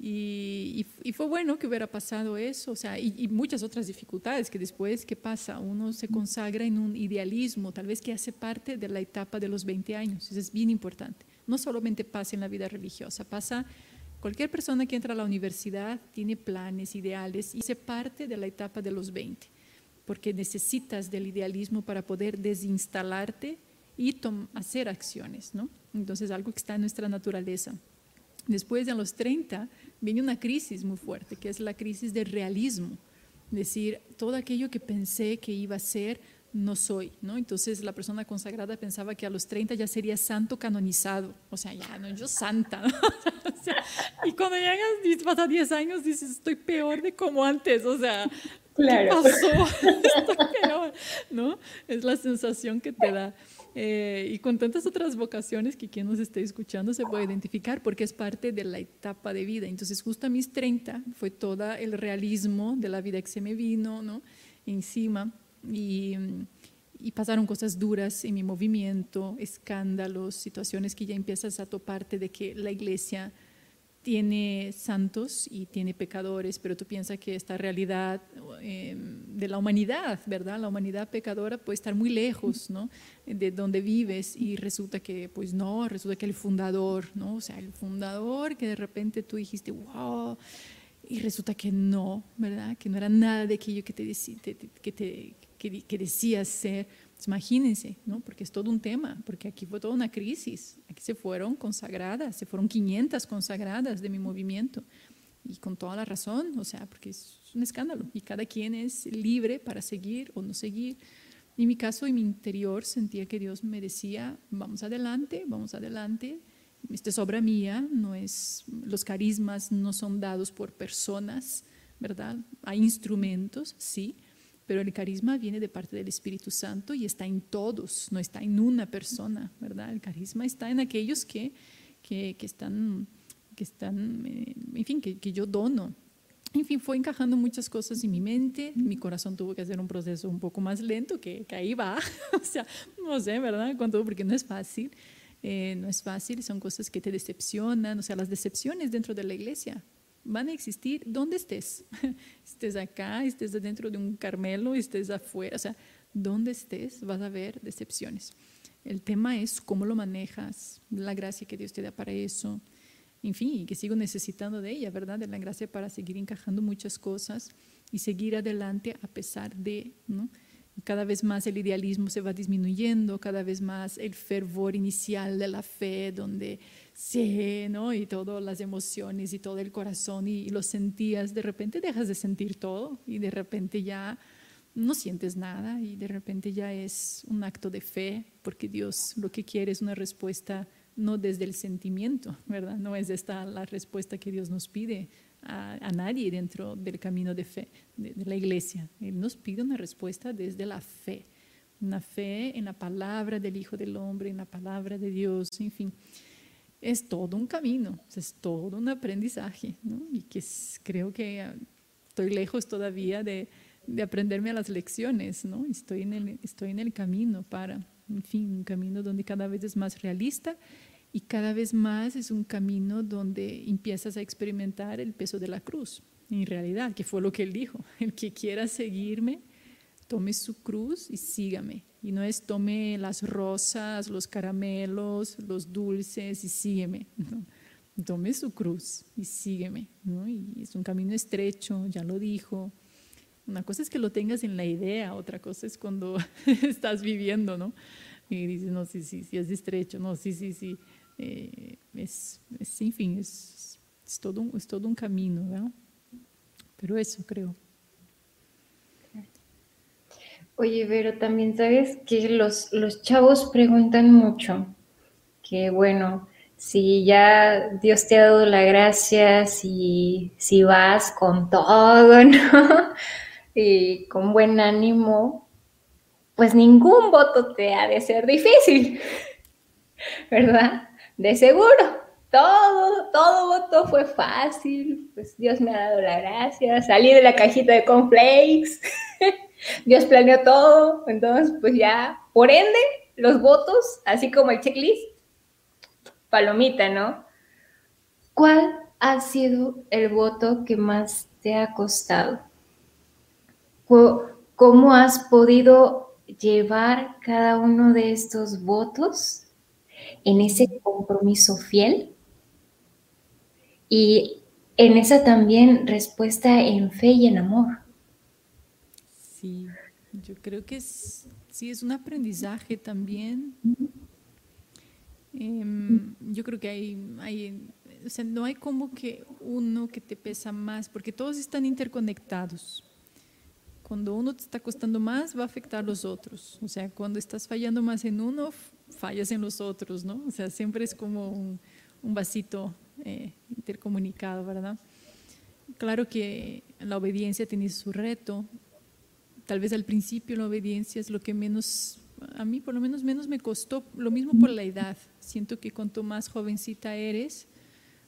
Y, fue bueno que hubiera pasado eso, o sea, y, muchas otras dificultades que después, ¿qué pasa? Uno se consagra en un idealismo, tal vez que hace parte de la etapa de los 20 años, eso es bien importante. No solamente pasa en la vida religiosa, pasa cualquier persona que entra a la universidad, tiene planes, ideales, y hace parte de la etapa de los 20, porque necesitas del idealismo para poder desinstalarte y hacer acciones, ¿no? Entonces, algo que está en nuestra naturaleza. Después, de los 30, viene una crisis muy fuerte, que es la crisis del realismo. Es decir, todo aquello que pensé que iba a ser, no soy, ¿no? Entonces la persona consagrada pensaba que a los 30 ya sería santo canonizado, o sea, ya no, yo santa, y cuando llegas pasa 10 años dices, estoy peor de como antes, o sea, ¿qué pasó? estoy peor, ¿no? Es la sensación que te da. Eh, y con tantas otras vocaciones que quien nos esté escuchando se puede identificar porque es parte de la etapa de vida. Entonces, justo a mis 30 fue todo el realismo de la vida que se me vino ¿no? encima y, y pasaron cosas duras en mi movimiento, escándalos, situaciones que ya empiezas a toparte de que la iglesia tiene santos y tiene pecadores, pero tú piensas que esta realidad em, de la humanidad, ¿verdad? La humanidad pecadora puede estar muy lejos, ¿no? De donde vives y resulta que, pues no, resulta que el fundador, ¿no? O sea, el fundador que de repente tú dijiste, wow, y resulta que no, ¿verdad? Que no era nada de aquello que te, que te que decías ser imagínense, ¿no? Porque es todo un tema, porque aquí fue toda una crisis. Aquí se fueron consagradas, se fueron 500 consagradas de mi movimiento. Y con toda la razón, o sea, porque es un escándalo. Y cada quien es libre para seguir o no seguir. En mi caso, en mi interior, sentía que Dios me decía, vamos adelante, vamos adelante. esta es obra mía, no es, los carismas no son dados por personas, ¿verdad? Hay instrumentos, sí, pero el carisma viene de parte del Espíritu Santo y está en todos, no está en una persona, ¿verdad? El carisma está en aquellos que, que, están, que están eh, en fin, que, que yo dono. En fin, fue encajando muchas cosas en mi mente, mi corazón tuvo que hacer un proceso un poco más lento, que, que ahí va, o sea, no sé, ¿verdad? Cuánto, porque no es fácil, eh, no es fácil, son cosas que te decepcionan, o sea, las decepciones dentro de la iglesia van a existir donde estés, estés acá, estés dentro de un Carmelo, estés afuera, o sea, donde estés vas a ver decepciones. El tema es cómo lo manejas, la gracia que Dios te da para eso, en fin, que sigo necesitando de ella, ¿verdad? De la gracia para seguir encajando muchas cosas y seguir adelante a pesar de, ¿no? Cada vez más el idealismo se va disminuyendo, cada vez más el fervor inicial de la fe, donde sí, ¿no? Y todas las emociones y todo el corazón y, y lo sentías, de repente dejas de sentir todo y de repente ya no sientes nada y de repente ya es un acto de fe, porque Dios lo que quiere es una respuesta no desde el sentimiento, ¿verdad? No es esta la respuesta que Dios nos pide a, nadie dentro del camino de fe de, la iglesia. Él nos pide una respuesta desde la fe, una fe en la palabra del Hijo del Hombre, en la palabra de Dios, en fin. Es todo un camino, es todo un aprendizaje, ¿no? Y que creo que ah, estoy lejos todavía de, de aprenderme a las lecciones, ¿no? Estoy en, el, estoy en el camino para, en fin, un camino donde cada vez es más realista y cada vez más es un camino donde empiezas a experimentar el peso de la cruz, en realidad, que fue lo que él dijo. El que quiera seguirme, tome su cruz y sígame. Y no es tome las rosas, los caramelos, los dulces y sígueme. Tome su cruz y sígueme. Y es un camino estrecho, ya lo dijo. Una cosa es que lo tengas en la idea, otra cosa es cuando estás viviendo, ¿no? Y dices, no, sí, sí, sí, es estrecho, no, sí, sí, sí. Eh, es, es, enfim, es, todo un, es todo un camino, ¿no? Pero eso creo. Oye, pero también sabes que los, los chavos preguntan mucho, que bueno, si ya Dios te ha dado la gracia, si, si vas con todo, ¿no? Y con buen ánimo, pues ningún voto te ha de ser difícil, ¿verdad? De seguro, todo, todo voto fue fácil, pues Dios me ha dado la gracia, salí de la cajita de cornflakes, Dios planeó todo, entonces pues ya, por ende, los votos, así como el checklist, palomita, ¿no? ¿Cuál ha sido el voto que más te ha costado? ¿Cómo has podido llevar cada uno de estos votos en ese compromiso fiel y en esa también respuesta en fe y en amor. Sí, yo creo que sí es un aprendizaje también. Em, yo creo que hay, hay, o sea, no hay como que uno que te pesa más, porque todos están interconectados. Cuando uno te está costando más, va a afectar a los otros. O sea, cuando estás fallando más en uno, fallas en los otros, ¿no? O sea, siempre es como un, vasito eh, intercomunicado, ¿verdad? Claro que la obediencia tiene su reto. Tal vez al principio la obediencia es lo que menos, a mí por lo menos menos me costó, lo mismo por la edad. Siento que cuanto más jovencita eres,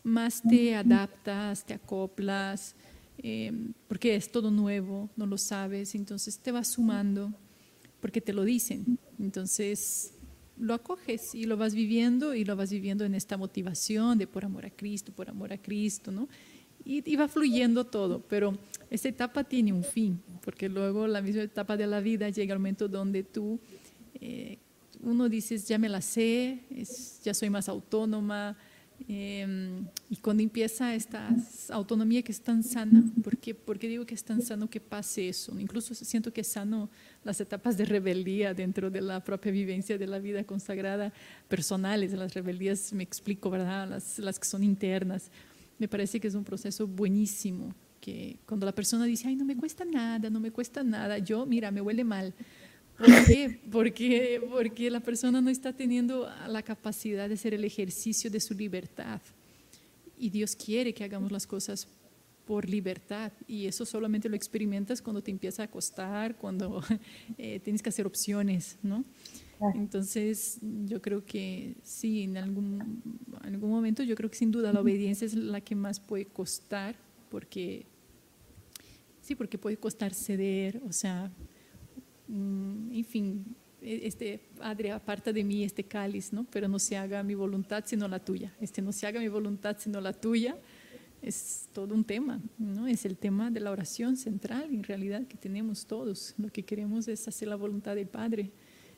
más te adaptas, te acoplas, eh, porque es todo nuevo, no lo sabes, entonces te vas sumando, porque te lo dicen. Entonces, lo acoges y lo vas viviendo y lo vas viviendo en esta motivación de por amor a Cristo, por amor a Cristo, ¿no? Y, va fluyendo todo, pero esta etapa tiene un fin, porque luego la misma etapa de la vida llega el momento donde tú, eh, uno dices, ya me la sé, ya soy más autónoma, Em, y cuando empieza esta autonomía que es tan sana, porque, porque digo que es tan sano que pase eso, incluso siento que es sano las etapas de rebeldía dentro de la propia vivencia de la vida consagrada personales, las rebeldías, me explico, ¿verdad? Las, las que son internas. Me parece que es un proceso buenísimo, que cuando la persona dice, ay, no me cuesta nada, no me cuesta nada, yo, mira, me huele mal. ¿Por qué? Porque, porque la persona no está teniendo la capacidad de hacer el ejercicio de su libertad. Y Dios quiere que hagamos las cosas por libertad y eso solamente lo experimentas cuando te empieza a costar, cuando eh, tienes que hacer opciones, ¿no? Entonces, yo creo que sí, en algún, algún momento yo creo que sin duda la obediencia es la que más puede costar, porque sí, porque puede costar ceder, o sea, mm, en fin, e, este Padre, aparta de mí este cáliz, ¿no? Pero no se haga mi voluntad sino la tuya. Este no se haga mi voluntad sino la tuya es todo un tema, ¿no? Es el tema de la oración central en realidad que tenemos todos. Lo que queremos es hacer la voluntad del Padre,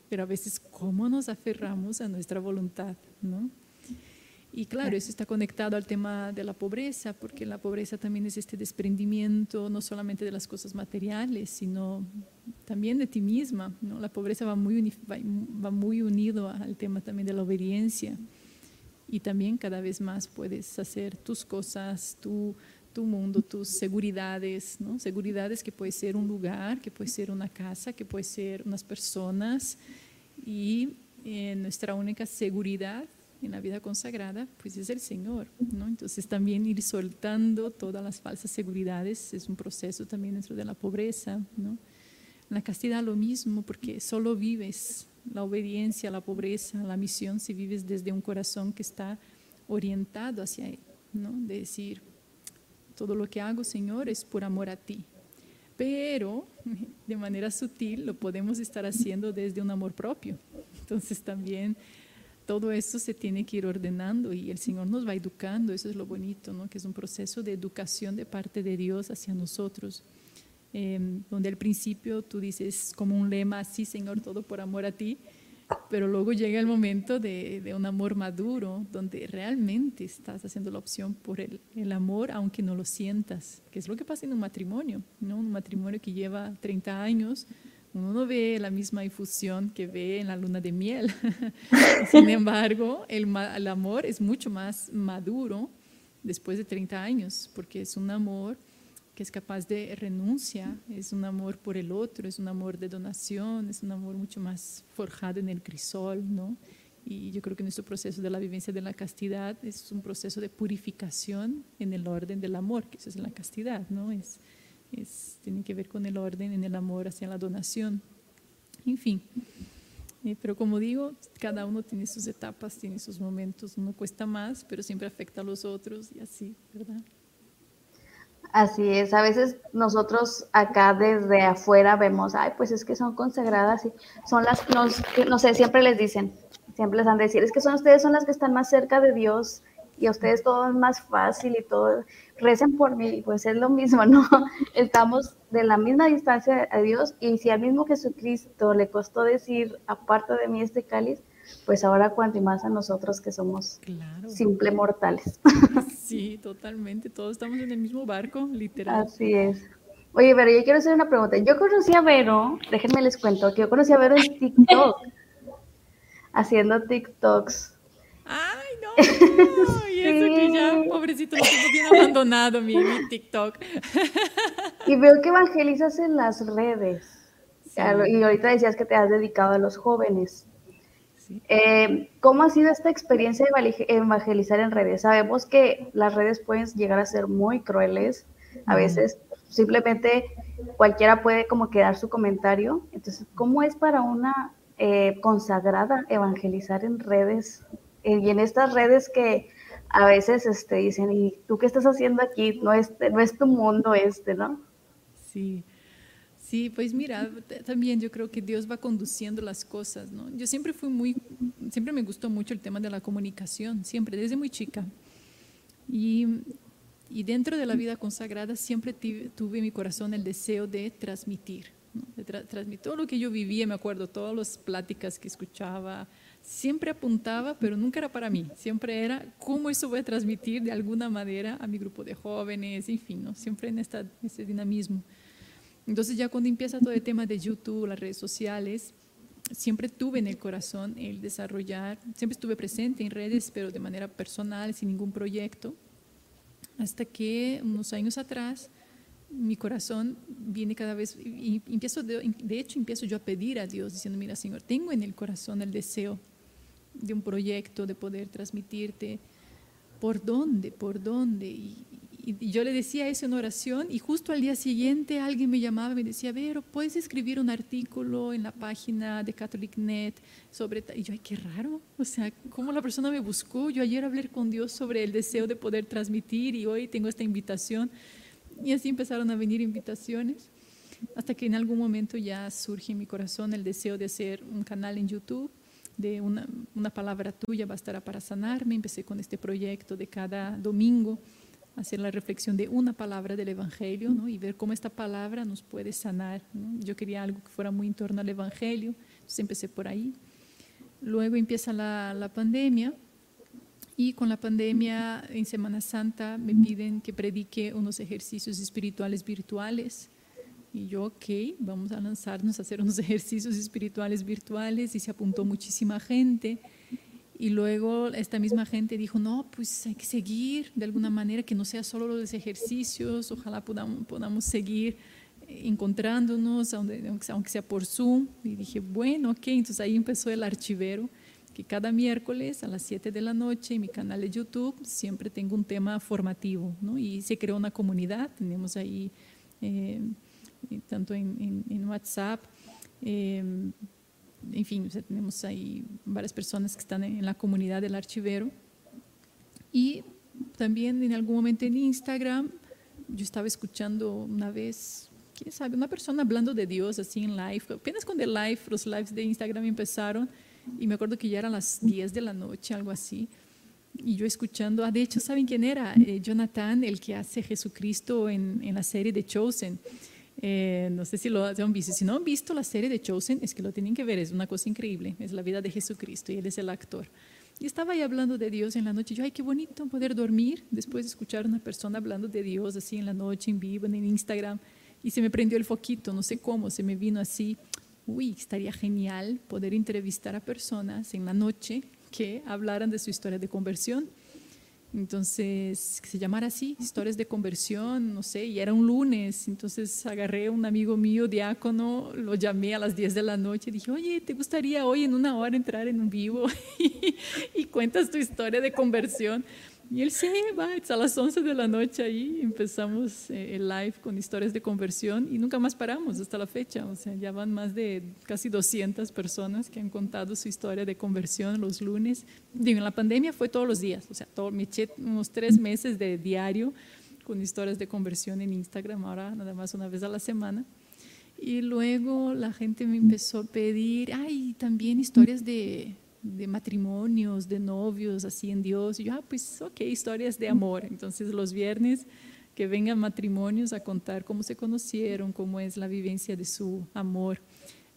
pero a veces cómo nos aferramos a nuestra voluntad, ¿no? Y claro, eso está conectado al tema de la pobreza, porque la pobreza también es este desprendimiento no solamente de las cosas materiales, sino también de ti misma, ¿no? La pobreza va muy, va muy unido al tema también de la obediencia y también cada vez más puedes hacer tus cosas, tu, tu mundo, tus seguridades, ¿no? Seguridades que puede ser un lugar, que puede ser una casa, que puede ser unas personas y eh, nuestra única seguridad en la vida consagrada, pues es el Señor, ¿no? Entonces también ir soltando todas las falsas seguridades es un proceso también dentro de la pobreza, ¿no? La castidad lo mismo, porque solo vives la obediencia, la pobreza, la misión, si vives desde un corazón que está orientado hacia Él, ¿no? De decir, todo lo que hago, Señor, es por amor a ti. Pero de manera sutil lo podemos estar haciendo desde un amor propio. Entonces también todo eso se tiene que ir ordenando y el Señor nos va educando, eso es lo bonito, ¿no? que es un proceso de educación de parte de Dios hacia nosotros. Em, donde al principio tú dices como un lema, sí Señor, todo por amor a ti, pero luego llega el momento de, un amor maduro, donde realmente estás haciendo la opción por el, el, amor, aunque no lo sientas, que es lo que pasa en un matrimonio, ¿no? un matrimonio que lleva 30 años, uno no ve la misma infusión que ve en la luna de miel. Sin embargo, el, amor es mucho más maduro después de 30 años, porque es un amor que es capaz de renuncia, es un amor por el otro, es un amor de donación, es un amor mucho más forjado en el crisol, ¿no? Y yo creo que nuestro proceso de la vivencia de la castidad es un proceso de purificación en el orden del amor, que eso es la castidad, ¿no? Es, es, tiene que ver con el orden en el amor hacia la donación. En fin, eh, pero como digo, cada uno tiene sus etapas, tiene sus momentos, uno cuesta más, pero siempre afecta a los otros y así, ¿verdad? Así es, a veces nosotros acá desde afuera vemos, ay, pues es que son consagradas y son las, nos, no sé, siempre les dicen, siempre les han de decir, es que son ustedes son las que están más cerca de Dios y a ustedes todo es más fácil y todo, recen por mí, pues es lo mismo, ¿no? Estamos de la misma distancia a Dios y si al mismo Jesucristo le costó decir, aparta de mí este cáliz, pues ahora cuanto más a nosotros que somos simple mortales. Sí, totalmente, todos estamos en el mismo barco, literal. Así es. Oye, pero yo quiero hacer una pregunta. Yo conocí a Vero, déjenme les cuento, que yo conocí a Vero en TikTok, haciendo TikToks. Y eso que ya, pobrecito, lo tengo bien abandonado mi, mi, TikTok. Y veo que evangelizas en las redes. Y ahorita decías que te has dedicado a los jóvenes. Eh, ¿Cómo ha sido esta experiencia de evangelizar en redes? Sabemos que las redes pueden llegar a ser muy crueles, a veces simplemente cualquiera puede como quedar su comentario. Entonces, ¿cómo es para una eh, consagrada evangelizar en redes? Eh, y en estas redes que a veces este, dicen, ¿y tú qué estás haciendo aquí? No es, no es tu mundo este, ¿no? Sí. Sí, pues mira, también yo creo que Dios va conduciendo las cosas, ¿no? Yo siempre fui muy, siempre me gustó mucho el tema de la comunicación, siempre, desde muy chica. Y, y dentro de la vida consagrada siempre tuve en mi corazón el deseo de transmitir, de transmitir todo lo que yo vivía, me acuerdo, todas las pláticas que escuchaba, siempre apuntaba, pero nunca era para mí, siempre era cómo eso voy a transmitir de alguna manera a mi grupo de jóvenes, en fin, siempre en esta, este dinamismo. Entonces ya cuando empieza todo el tema de YouTube, las redes sociales, siempre tuve en el corazón el desarrollar, siempre estuve presente en redes, pero de manera personal, sin ningún proyecto, hasta que unos años atrás mi corazón viene cada vez, y empiezo, de, de, hecho empiezo yo a pedir a Dios diciendo, mira Señor, tengo en el corazón el deseo de un proyecto, de poder transmitirte, ¿por dónde? ¿Por dónde? Y, yo le decía eso en oración y justo al día siguiente alguien me llamaba y me decía, Vero, ¿puedes escribir un artículo en la página de CatholicNet sobre... Y yo, ay, qué raro, o sea, ¿cómo la persona me buscó? Yo ayer hablé con Dios sobre el deseo de poder transmitir y hoy tengo esta invitación. Y así empezaron a venir invitaciones, hasta que en algún momento ya surge en mi corazón el deseo de hacer un canal en YouTube de una, una palabra tuya bastará para sanarme. Empecé con este proyecto de cada domingo hacer la reflexión de una palabra del Evangelio ¿no? y ver cómo esta palabra nos puede sanar. Yo quería algo que fuera muy en torno al Evangelio, entonces empecé por ahí. Luego empieza la, la pandemia y con la pandemia en Semana Santa me piden que predique unos ejercicios espirituales virtuales. Y yo, ok, vamos a lanzarnos a hacer unos ejercicios espirituales virtuales y se apuntó muchísima gente. Y luego esta misma gente dijo, no, pues hay que seguir de alguna manera, que no sea solo los ejercicios, ojalá podamos, podamos seguir encontrándonos, aunque, sea por Zoom. Y dije, bueno, ok, entonces ahí empezó el archivero, que cada miércoles a las 7 de la noche en mi canal de YouTube siempre tengo un tema formativo, ¿no? Y se creó una comunidad, tenemos ahí, eh, tanto en, en, WhatsApp, eh, en fin, tenemos ahí varias personas que están en la comunidad del archivero. Y también en algún momento en Instagram, yo estaba escuchando una vez, quién sabe, una persona hablando de Dios así en live. Apenas cuando el live, los lives de Instagram empezaron, y me acuerdo que ya eran las 10 de la noche, algo así. Y yo escuchando, ah, de hecho, ¿saben quién era? Eh, Jonathan, el que hace Jesucristo en, en la serie de Chosen. Eh, no sé si lo han visto. Si no han visto la serie de Chosen, es que lo tienen que ver. Es una cosa increíble. Es la vida de Jesucristo y él es el actor. Y estaba ahí hablando de Dios en la noche. Yo, ay, qué bonito poder dormir después de escuchar a una persona hablando de Dios así en la noche, en vivo, en Instagram. Y se me prendió el foquito, no sé cómo, se me vino así. Uy, estaría genial poder entrevistar a personas en la noche que hablaran de su historia de conversión entonces, que se llamara así, historias de conversión, no sé, y era un lunes, entonces agarré a un amigo mío, diácono, lo llamé a las 10 de la noche y dije, oye, ¿te gustaría hoy en una hora entrar en un vivo y, y cuentas tu historia de conversión? Y él sí, va, a las 11 de la noche ahí empezamos eh, el live con historias de conversión y nunca más paramos hasta la fecha. O sea, ya van más de casi 200 personas que han contado su historia de conversión los lunes. Digo, en la pandemia fue todos los días, o sea, todo, me eché unos tres meses de diario con historias de conversión en Instagram, ahora nada más una vez a la semana. Y luego la gente me empezó a pedir, ay, también historias de, de matrimonios, de novios, así en Dios. Y yo, ah, pues ok, historias de amor. Entonces los viernes que vengan matrimonios a contar cómo se conocieron, cómo es la vivencia de su amor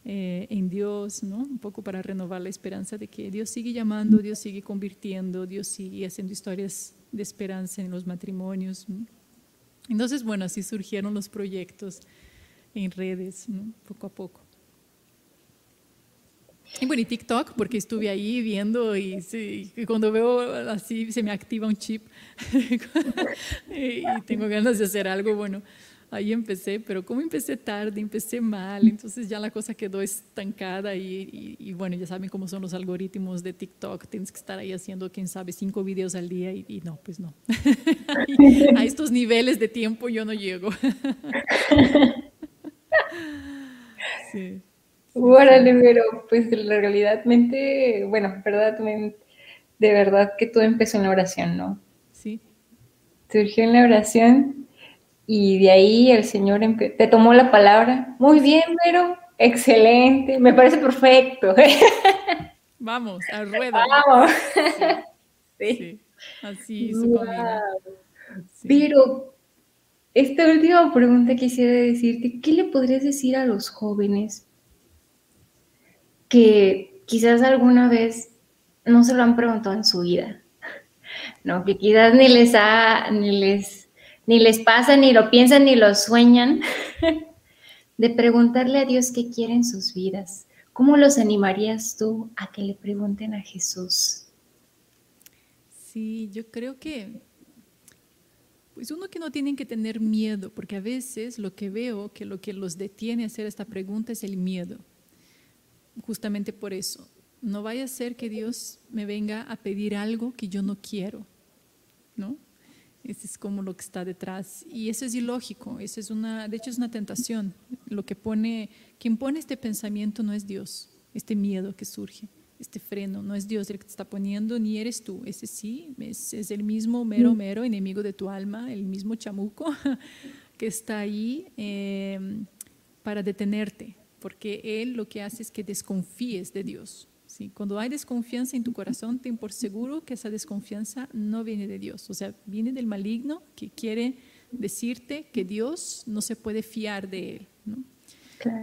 eh, en Dios, ¿no? Un poco para renovar la esperanza de que Dios sigue llamando, Dios sigue convirtiendo, Dios sigue haciendo historias de esperanza en los matrimonios. Entonces, bueno, así surgieron los proyectos en redes, poco a poco. Y bueno, y TikTok, porque estuve ahí viendo y, cuando veo así se me activa un chip y, tengo ganas de hacer algo, bueno, ahí empecé, pero como empecé tarde, empecé mal, entonces ya la cosa quedó estancada y, y, bueno, ya saben cómo son los algoritmos de TikTok, tienes que estar ahí haciendo, quién sabe, cinco videos al día y, no, pues no. a estos niveles de tiempo yo no llego. sí. Órale, pero pues realmente, bueno, verdad, de verdad que todo empezó en la oración, ¿no? Sí. Surgió en la oración y de ahí el Señor te tomó la palabra. Muy bien, pero excelente, me parece perfecto. Vamos, al ruedo. Vamos. Sí. Así su Pero esta última pregunta quisiera decirte, ¿qué le podrías decir a los jóvenes que quizás alguna vez no se lo han preguntado en su vida, ¿no? Que quizás ni les ha, ni les, ni les pasa, ni lo piensan, ni lo sueñan, de preguntarle a Dios qué quiere en sus vidas. ¿Cómo los animarías tú a que le pregunten a Jesús? Sí, yo creo que Pues uno que no tienen que tener miedo, porque a veces lo que veo que lo que los detiene a hacer esta pregunta es el miedo. Justamente por eso. No vaya a ser que Dios me venga a pedir algo que yo no quiero, ¿no? Ese es como lo que está detrás. Y eso es ilógico, eso es una, de hecho es una tentación. Lo que pone, quien pone este pensamiento no es Dios, este miedo que surge este freno. No es Dios el que te está poniendo, ni eres tú. Ese sí, es, el mismo mero, mm. mero enemigo de tu alma, el mismo chamuco que está ahí em, para detenerte, porque Él lo que hace es que desconfíes de Dios. ¿sí? Cuando hay desconfianza en tu corazón, ten por seguro que esa desconfianza no viene de Dios, o sea, viene del maligno que quiere decirte que Dios no se puede fiar de Él. ¿no?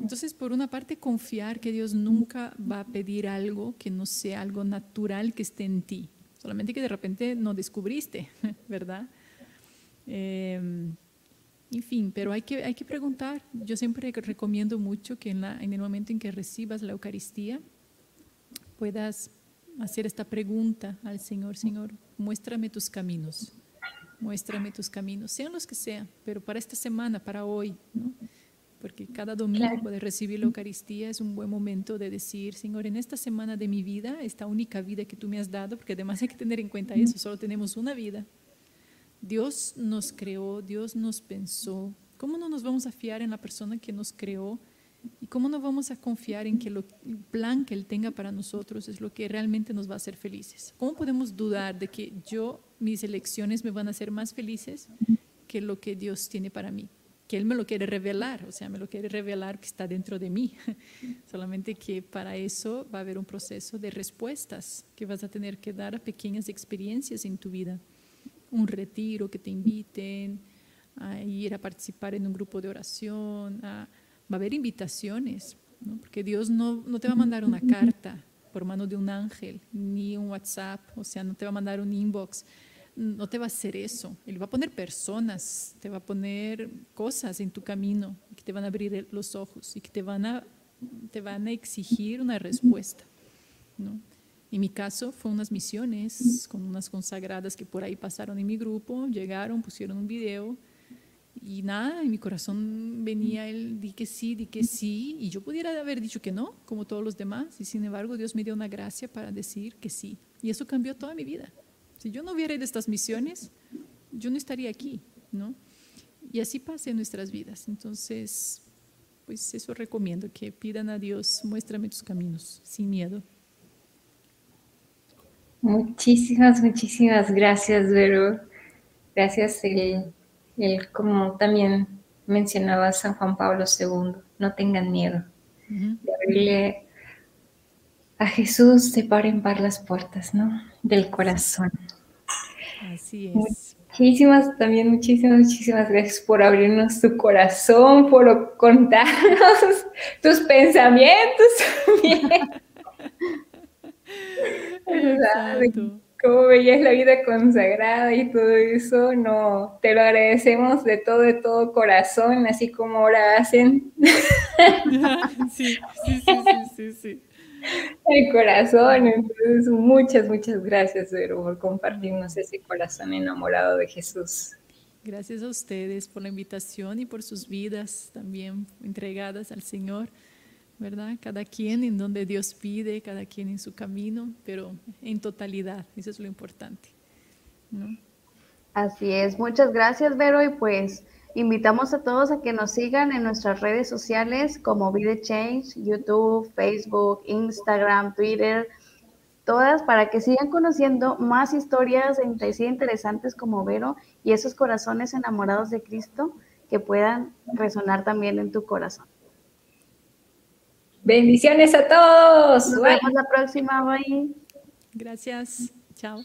Entonces, por una parte, confiar que Dios nunca va a pedir algo que no sea algo natural que esté en ti, solamente que de repente no descubriste, ¿verdad? Em, en fin, pero hay que, hay que preguntar. Yo siempre recomiendo mucho que en, la, en el momento en que recibas la Eucaristía puedas hacer esta pregunta al Señor, Señor, muéstrame tus caminos, muéstrame tus caminos, sean los que sean, pero para esta semana, para hoy, ¿no? porque cada domingo de recibir la Eucaristía es un buen momento de decir, Señor, en esta semana de mi vida, esta única vida que tú me has dado, porque además hay que tener en cuenta eso, solo tenemos una vida. Dios nos creó, Dios nos pensó. ¿Cómo no nos vamos a fiar en la persona que nos creó? ¿Y cómo no vamos a confiar en que el plan que Él tenga para nosotros es lo que realmente nos va a hacer felices? ¿Cómo podemos dudar de que yo, mis elecciones me van a hacer más felices que lo que Dios tiene para mí? que Él me lo quiere revelar, o sea, me lo quiere revelar que está dentro de mí. Solamente que para eso va a haber un proceso de respuestas que vas a tener que dar a pequeñas experiencias en tu vida. Un retiro que te inviten, a ir a participar en un grupo de oración, va a haber invitaciones, porque Dios no, no te va a mandar una carta por mano de un ángel, ni un WhatsApp, o sea, no te va a mandar un inbox no te va a hacer eso. Él va a poner personas, te va a poner cosas en tu camino que te van a abrir los ojos y que te van a, te van a exigir una respuesta. ¿no? En mi caso fue unas misiones con unas consagradas que por ahí pasaron en mi grupo, llegaron, pusieron un video y nada, en mi corazón venía el di que sí, di que sí, y yo pudiera haber dicho que no, como todos los demás, y sin embargo Dios me dio una gracia para decir que sí. Y eso cambió toda mi vida. Si yo no hubiera ido a estas misiones, yo no estaría aquí, ¿no? Y así pasa en nuestras vidas. Entonces, pues eso recomiendo, que pidan a Dios, muéstrame tus caminos, sin miedo. Muchísimas, muchísimas gracias, Vero. Gracias, el, el como también mencionaba San Juan Pablo II, no tengan miedo de abrirle a Jesús se paren par las puertas, ¿no? Del corazón. Así es. Muchísimas, también muchísimas, muchísimas gracias por abrirnos tu corazón, por contarnos tus pensamientos Cómo veías la vida consagrada y todo eso, no, te lo agradecemos de todo, de todo corazón, así como ahora hacen. sí, sí, sí, sí. sí el corazón. Entonces, muchas, muchas gracias, Vero, por compartirnos ese corazón enamorado de Jesús. Gracias a ustedes por la invitación y por sus vidas también entregadas al Señor, ¿verdad? Cada quien en donde Dios pide, cada quien en su camino, pero en totalidad, eso es lo importante. Así es, muchas gracias, Vero, y pues Invitamos a todos a que nos sigan en nuestras redes sociales como Vida Change, YouTube, Facebook, Instagram, Twitter, todas para que sigan conociendo más historias interesantes como Vero y esos corazones enamorados de Cristo que puedan resonar también en tu corazón. Bendiciones a todos. Nos vemos la próxima. Bye. Gracias. Chao.